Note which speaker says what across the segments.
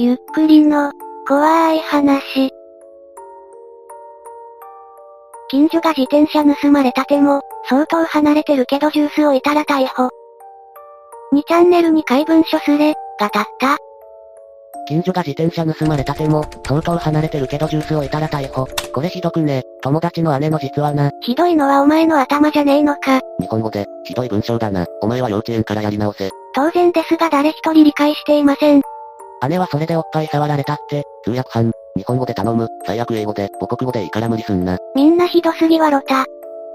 Speaker 1: ゆっくりの、怖い話。近所が自転車盗まれたても、相当離れてるけどジュースをいたら逮捕。2チャンネルに怪文書すれ、が立った。
Speaker 2: 近所が自転車盗まれたても、相当離れてるけどジュースをいたら逮捕。これひどくね。友達の姉の実はな。
Speaker 1: ひどいのはお前の頭じゃねえのか。
Speaker 2: 日本語で、ひどい文章だな。お前は幼稚園からやり直せ。
Speaker 1: 当然ですが誰一人理解していません。
Speaker 2: 姉はそれでおっぱい触られたって、通訳班、日本語で頼む、最悪英語で、母国語でいいから無理すんな。
Speaker 1: みんなひどすぎわろた。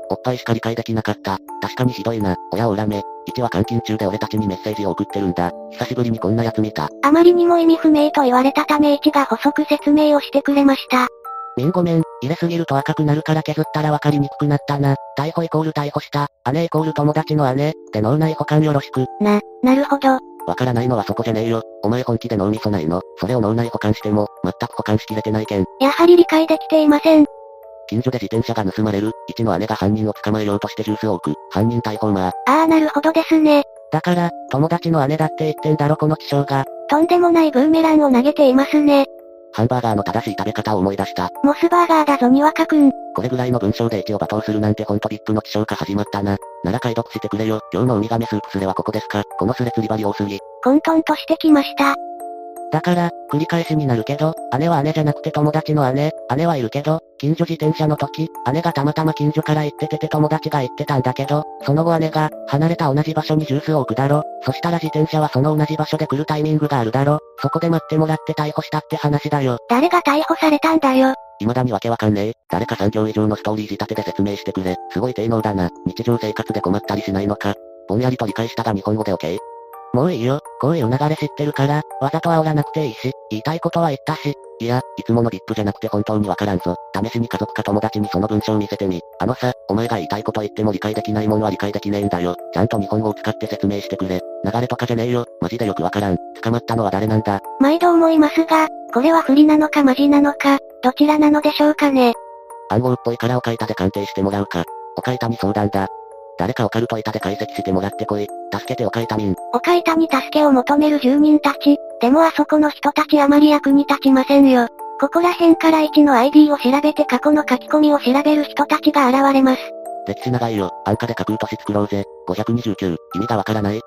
Speaker 2: おっぱいしか理解できなかった。確かにひどいな。親を恨め。一は監禁中で俺たちにメッセージを送ってるんだ。久しぶりにこんな奴見た。
Speaker 1: あまりにも意味不明と言われたため一が補足説明をしてくれました。
Speaker 2: みんごめん、入れすぎると赤くなるから削ったらわかりにくくなったな。逮捕イコール逮捕した。姉イコール友達の姉。で脳内保管よろしく。
Speaker 1: な、なるほど。
Speaker 2: わからないのはそこじゃねえよ。お前本気で脳みそないの？それを脳内保管しても、全く保管しきれてないけん。
Speaker 1: やはり理解できていません。
Speaker 2: 近所で自転車が盗まれる、一の姉が犯人を捕まえようとしてジュースを置く、犯人逮捕馬。
Speaker 1: ああなるほどですね。
Speaker 2: だから、友達の姉だって言ってんだろこの気象が。
Speaker 1: とんでもないブーメランを投げていますね。
Speaker 2: ハンバーガーの正しい食べ方を思い出した。
Speaker 1: モスバーガーだぞにわかくん。
Speaker 2: これぐらいの文章で一を罵倒するなんてほんとビップの気象化始まったな。なら解読してくれよ。今日のウミガメスープスレはここですか？このスレ釣り針多すぎ。
Speaker 1: 混沌としてきました。
Speaker 2: だから、繰り返しになるけど、姉は姉じゃなくて友達の姉、姉はいるけど、近所自転車の時、姉がたまたま近所から行っててて友達が行ってたんだけど、その後姉が、離れた同じ場所にジュースを置くだろ。そしたら自転車はその同じ場所で来るタイミングがあるだろ。そこで待ってもらって逮捕したって話だよ。
Speaker 1: 誰が逮捕されたんだよ。
Speaker 2: 未だにわけわかんねえ。誰か3行以上のストーリー仕立てで説明してくれ。すごい低能だな。日常生活で困ったりしないのか。ぼんやりと理解したが日本語で OK? もういいよ。こういう流れ知ってるから、わざと煽らなくていいし、言いたいことは言ったし。いや、いつものビップじゃなくて本当にわからんぞ。試しに家族か友達にその文章見せてみ。あのさ、お前が言いたいこと言っても理解できないもんは理解できねえんだよ。ちゃんと日本語を使って説明してくれ。流れとかじゃねえよ。マジでよくわからん。捕まったのは誰なんだ？
Speaker 1: 毎度思いますが、これは不利なのかマジなのか、どちらなのでしょうかね。
Speaker 2: 暗号っぽいからお書いたで鑑定してもらうか。お書いたに相談だ。誰かオカルト板で解析してもらってこい。助けてオカイタ民。
Speaker 1: オカイタに助けを求める住人たち。でもあそこの人たちあまり役に立ちませんよ。ここら辺から1の ID を調べて過去の書き込みを調べる人たちが現れます。
Speaker 2: 歴史長いよ。安価で架空都市作ろうぜ。529。意味がわからない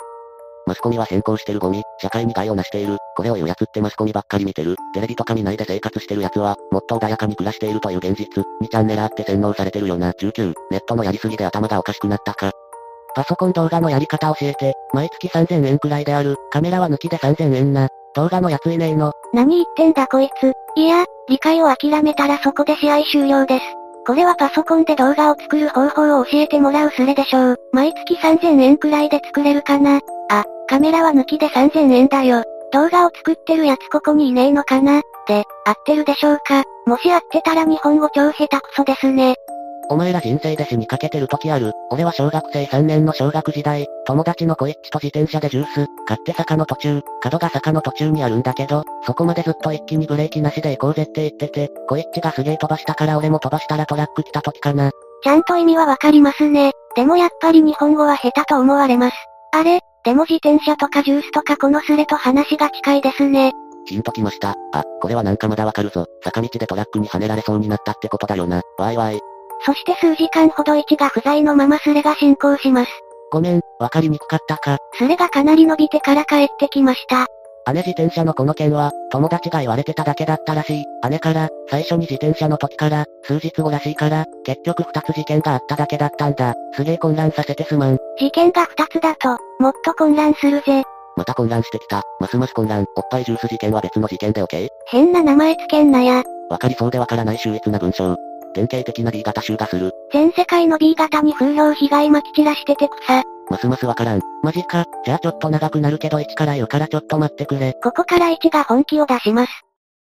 Speaker 2: マスコミは変更してるゴミ、社会に害をなしている、これを言う奴ってマスコミばっかり見てる、テレビとか見ないで生活してる奴は、もっと穏やかに暮らしているという現実、にチャンネルあって洗脳されてるよな。19、ネットのやりすぎで頭がおかしくなったか。パソコン動画のやり方教えて、毎月3000円くらいである、カメラは抜きで3000円な。動画のやついねえの。
Speaker 1: 何言ってんだこいつ。いや、理解を諦めたらそこで試合終了です。これはパソコンで動画を作る方法を教えてもらうスレでしょう。毎月3000円くらいで作れるかな、カメラは抜きで3000円だよ。動画を作ってるやつここにいねえのかな？で、合ってるでしょうか？もし合ってたら日本語超下手くそですね。
Speaker 2: お前ら人生で死にかけてる時ある。俺は小学生3年の小学時代、友達の小一と自転車でジュース、買って坂の途中、角が坂の途中にあるんだけど、そこまでずっと一気にブレーキなしで行こうぜって言ってて、小一がすげえ飛ばしたから俺も飛ばしたらトラック来た時かな。
Speaker 1: ちゃんと意味はわかりますね。でもやっぱり日本語は下手と思われます。あれ？でも自転車とかジュースとかこのスレと話が近いですね。
Speaker 2: ヒントきました。あ、これはなんかまだわかるぞ。坂道でトラックに跳ねられそうになったってことだよな。わいわい。
Speaker 1: そして数時間ほど1が不在のままスレが進行します。
Speaker 2: ごめん、わかりにくかったか。
Speaker 1: スレがかなり伸びてから帰ってきました。
Speaker 2: 姉自転車のこの件は、友達が言われてただけだったらしい。姉から、最初に自転車の時から、数日後らしいから、結局二つ事件があっただけだったんだ。すげえ混乱させてすまん。
Speaker 1: 事件が二つだと、もっと混乱するぜ。
Speaker 2: また混乱してきた。ますます混乱。おっぱいジュース事件は別の事件で OK?
Speaker 1: 変な名前つけんなや。
Speaker 2: わかりそうでわからない秀逸な文章。典型的な B 型集がする。
Speaker 1: 全世界の B 型に風評被害まき散らしてて草。
Speaker 2: ますますわからん。マジか。じゃあちょっと長くなるけど1から言うからちょっと待ってくれ。
Speaker 1: ここから1が本気を出します。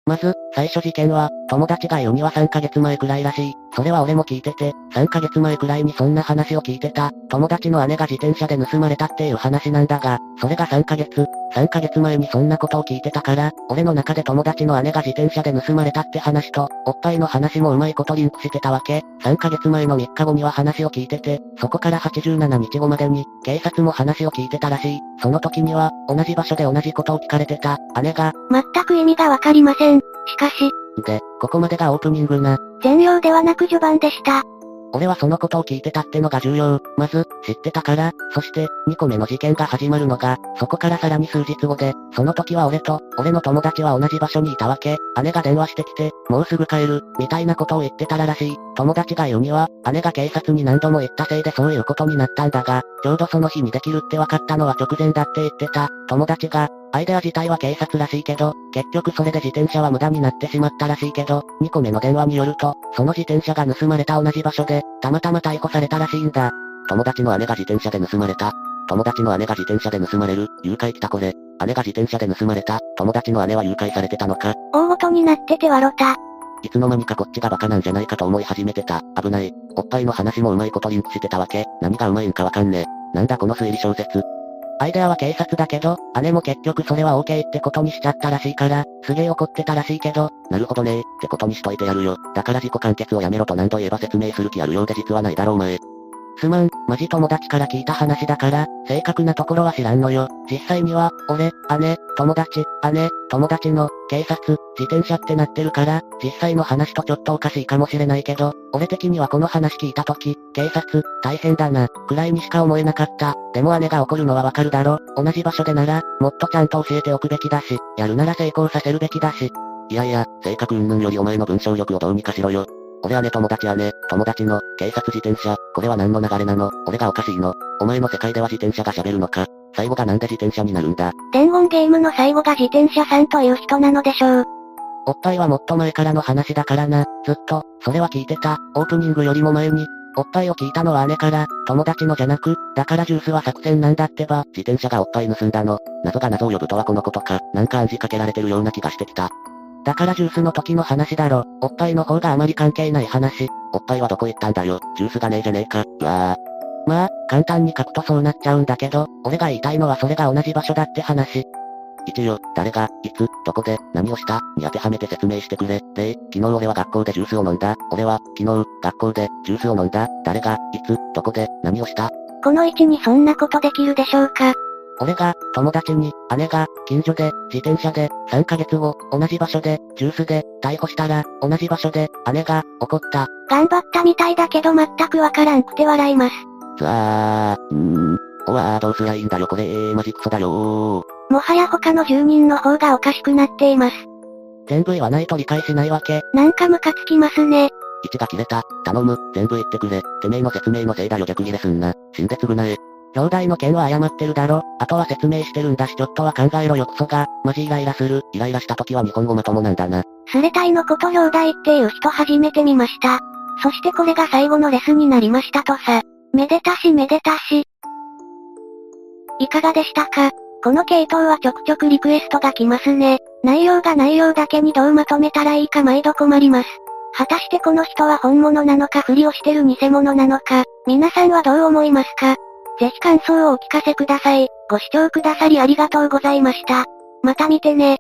Speaker 2: まず、最初事件は、友達が言うには3ヶ月前くらいらしい。それは俺も聞いてて、3ヶ月前くらいにそんな話を聞いてた。友達の姉が自転車で盗まれたっていう話なんだが、それが3ヶ月、3ヶ月前にそんなことを聞いてたから、俺の中で友達の姉が自転車で盗まれたって話と、おっぱいの話もうまいことリンクしてたわけ。3ヶ月前の3日後には話を聞いてて、そこから87日後までに、警察も話を聞いてたらしい。その時には、同じ場所で同じことを聞かれてた、姉が、
Speaker 1: 全く意味がわかりません。しかし、
Speaker 2: で、ここまでがオープニングな。
Speaker 1: 全容ではなく序盤でした。
Speaker 2: 俺はそのことを聞いてたってのが重要。まず、知ってたから、そして、2個目の事件が始まるのが、そこからさらに数日後で、その時は俺と、俺の友達は同じ場所にいたわけ。姉が電話してきて、もうすぐ帰る、みたいなことを言ってたららしい。友達が言うには、姉が警察に何度も言ったせいでそういうことになったんだが、ちょうどその日にできるって分かったのは直前だって言ってた。友達が、アイデア自体は警察らしいけど、結局それで自転車は無駄になってしまったらしいけど、2個目の電話によると、その自転車が盗まれた同じ場所で、たまたま逮捕されたらしいんだ。友達の姉が自転車で盗まれた。友達の姉が自転車で盗まれる。誘拐来たこれ。姉が自転車で盗まれた。友達の姉は誘拐されてたのか。
Speaker 1: 大ごとになっててわろた。
Speaker 2: いつの間にかこっちがバカなんじゃないかと思い始めてた。危ない。おっぱいの話もうまいことリンクしてたわけ。何がうまいんかわかんねえ。なんだこの推理小説。アイデアは警察だけど、姉も結局それは OK ってことにしちゃったらしいから、すげえ怒ってたらしいけど、なるほどねってことにしといてやるよ。だから自己完結をやめろと何度言えば説明する気あるようで実はないだろお前。すまん、マジ友達から聞いた話だから、正確なところは知らんのよ。実際には、俺、姉、友達、姉、友達の、警察、自転車ってなってるから、実際の話とちょっとおかしいかもしれないけど、俺的にはこの話聞いたとき、警察、大変だな、くらいにしか思えなかった。でも姉が怒るのはわかるだろ。同じ場所でなら、もっとちゃんと教えておくべきだし、やるなら成功させるべきだし。いやいや、性格云々よりお前の文章力をどうにかしろよ。俺姉友達姉、友達の、警察自転車、これは何の流れなの？俺がおかしいの？お前の世界では自転車が喋るのか？最後がなんで自転車になるんだ？
Speaker 1: 伝言ゲームの最後が自転車さんという人なのでしょう。
Speaker 2: おっぱいはもっと前からの話だからな、ずっと、それは聞いてた、オープニングよりも前に。おっぱいを聞いたのは姉から、友達のじゃなく、だからジュースは作戦なんだってば、自転車がおっぱい盗んだの。謎が謎を呼ぶとはこのことか、なんか暗示かけられてるような気がしてきた。だからジュースの時の話だろ。おっぱいの方があまり関係ない話。おっぱいはどこ行ったんだよ。ジュースがねえじゃねえか。うわぁ。まあ、簡単に書くとそうなっちゃうんだけど、俺が言いたいのはそれが同じ場所だって話。一応、誰が、いつ、どこで、何をした、に当てはめて説明してくれ。例、昨日俺は学校でジュースを飲んだ。俺は、昨日、学校で、ジュースを飲んだ。誰が、いつ、どこで、何をした？
Speaker 1: この位置にそんなことできるでしょうか？
Speaker 2: 俺が、友達に、姉が、近所で、自転車で、3ヶ月後、同じ場所で、ジュースで、逮捕したら、同じ場所で、姉が、怒った。
Speaker 1: 頑張ったみたいだけど全くわからんくて笑います。
Speaker 2: つあー、ん。おわーどうすりゃいいんだよこれえー、マジクソだよー。
Speaker 1: もはや他の住人の方がおかしくなっています。
Speaker 2: 全部言わないと理解しないわけ。
Speaker 1: なんかムカつきますね。
Speaker 2: 位置が切れた。頼む、全部言ってくれ。てめえの説明のせいだよ逆切れすんな。死んで償え。兄弟の件は謝ってるだろ。あとは説明してるんだしちょっとは考えろよクソが。マジイライラする。イライラした時は日本語まともなんだな。
Speaker 1: スレタイのこと兄弟っていう人初めて見ました。そしてこれが最後のレスになりましたとさ。めでたしめでたし。いかがでしたか？この系統はちょくちょくリクエストが来ますね。内容が内容だけにどうまとめたらいいか毎度困ります。果たしてこの人は本物なのかふりをしてる偽物なのか、皆さんはどう思いますか？ぜひ感想をお聞かせください。ご視聴くださりありがとうございました。また見てね。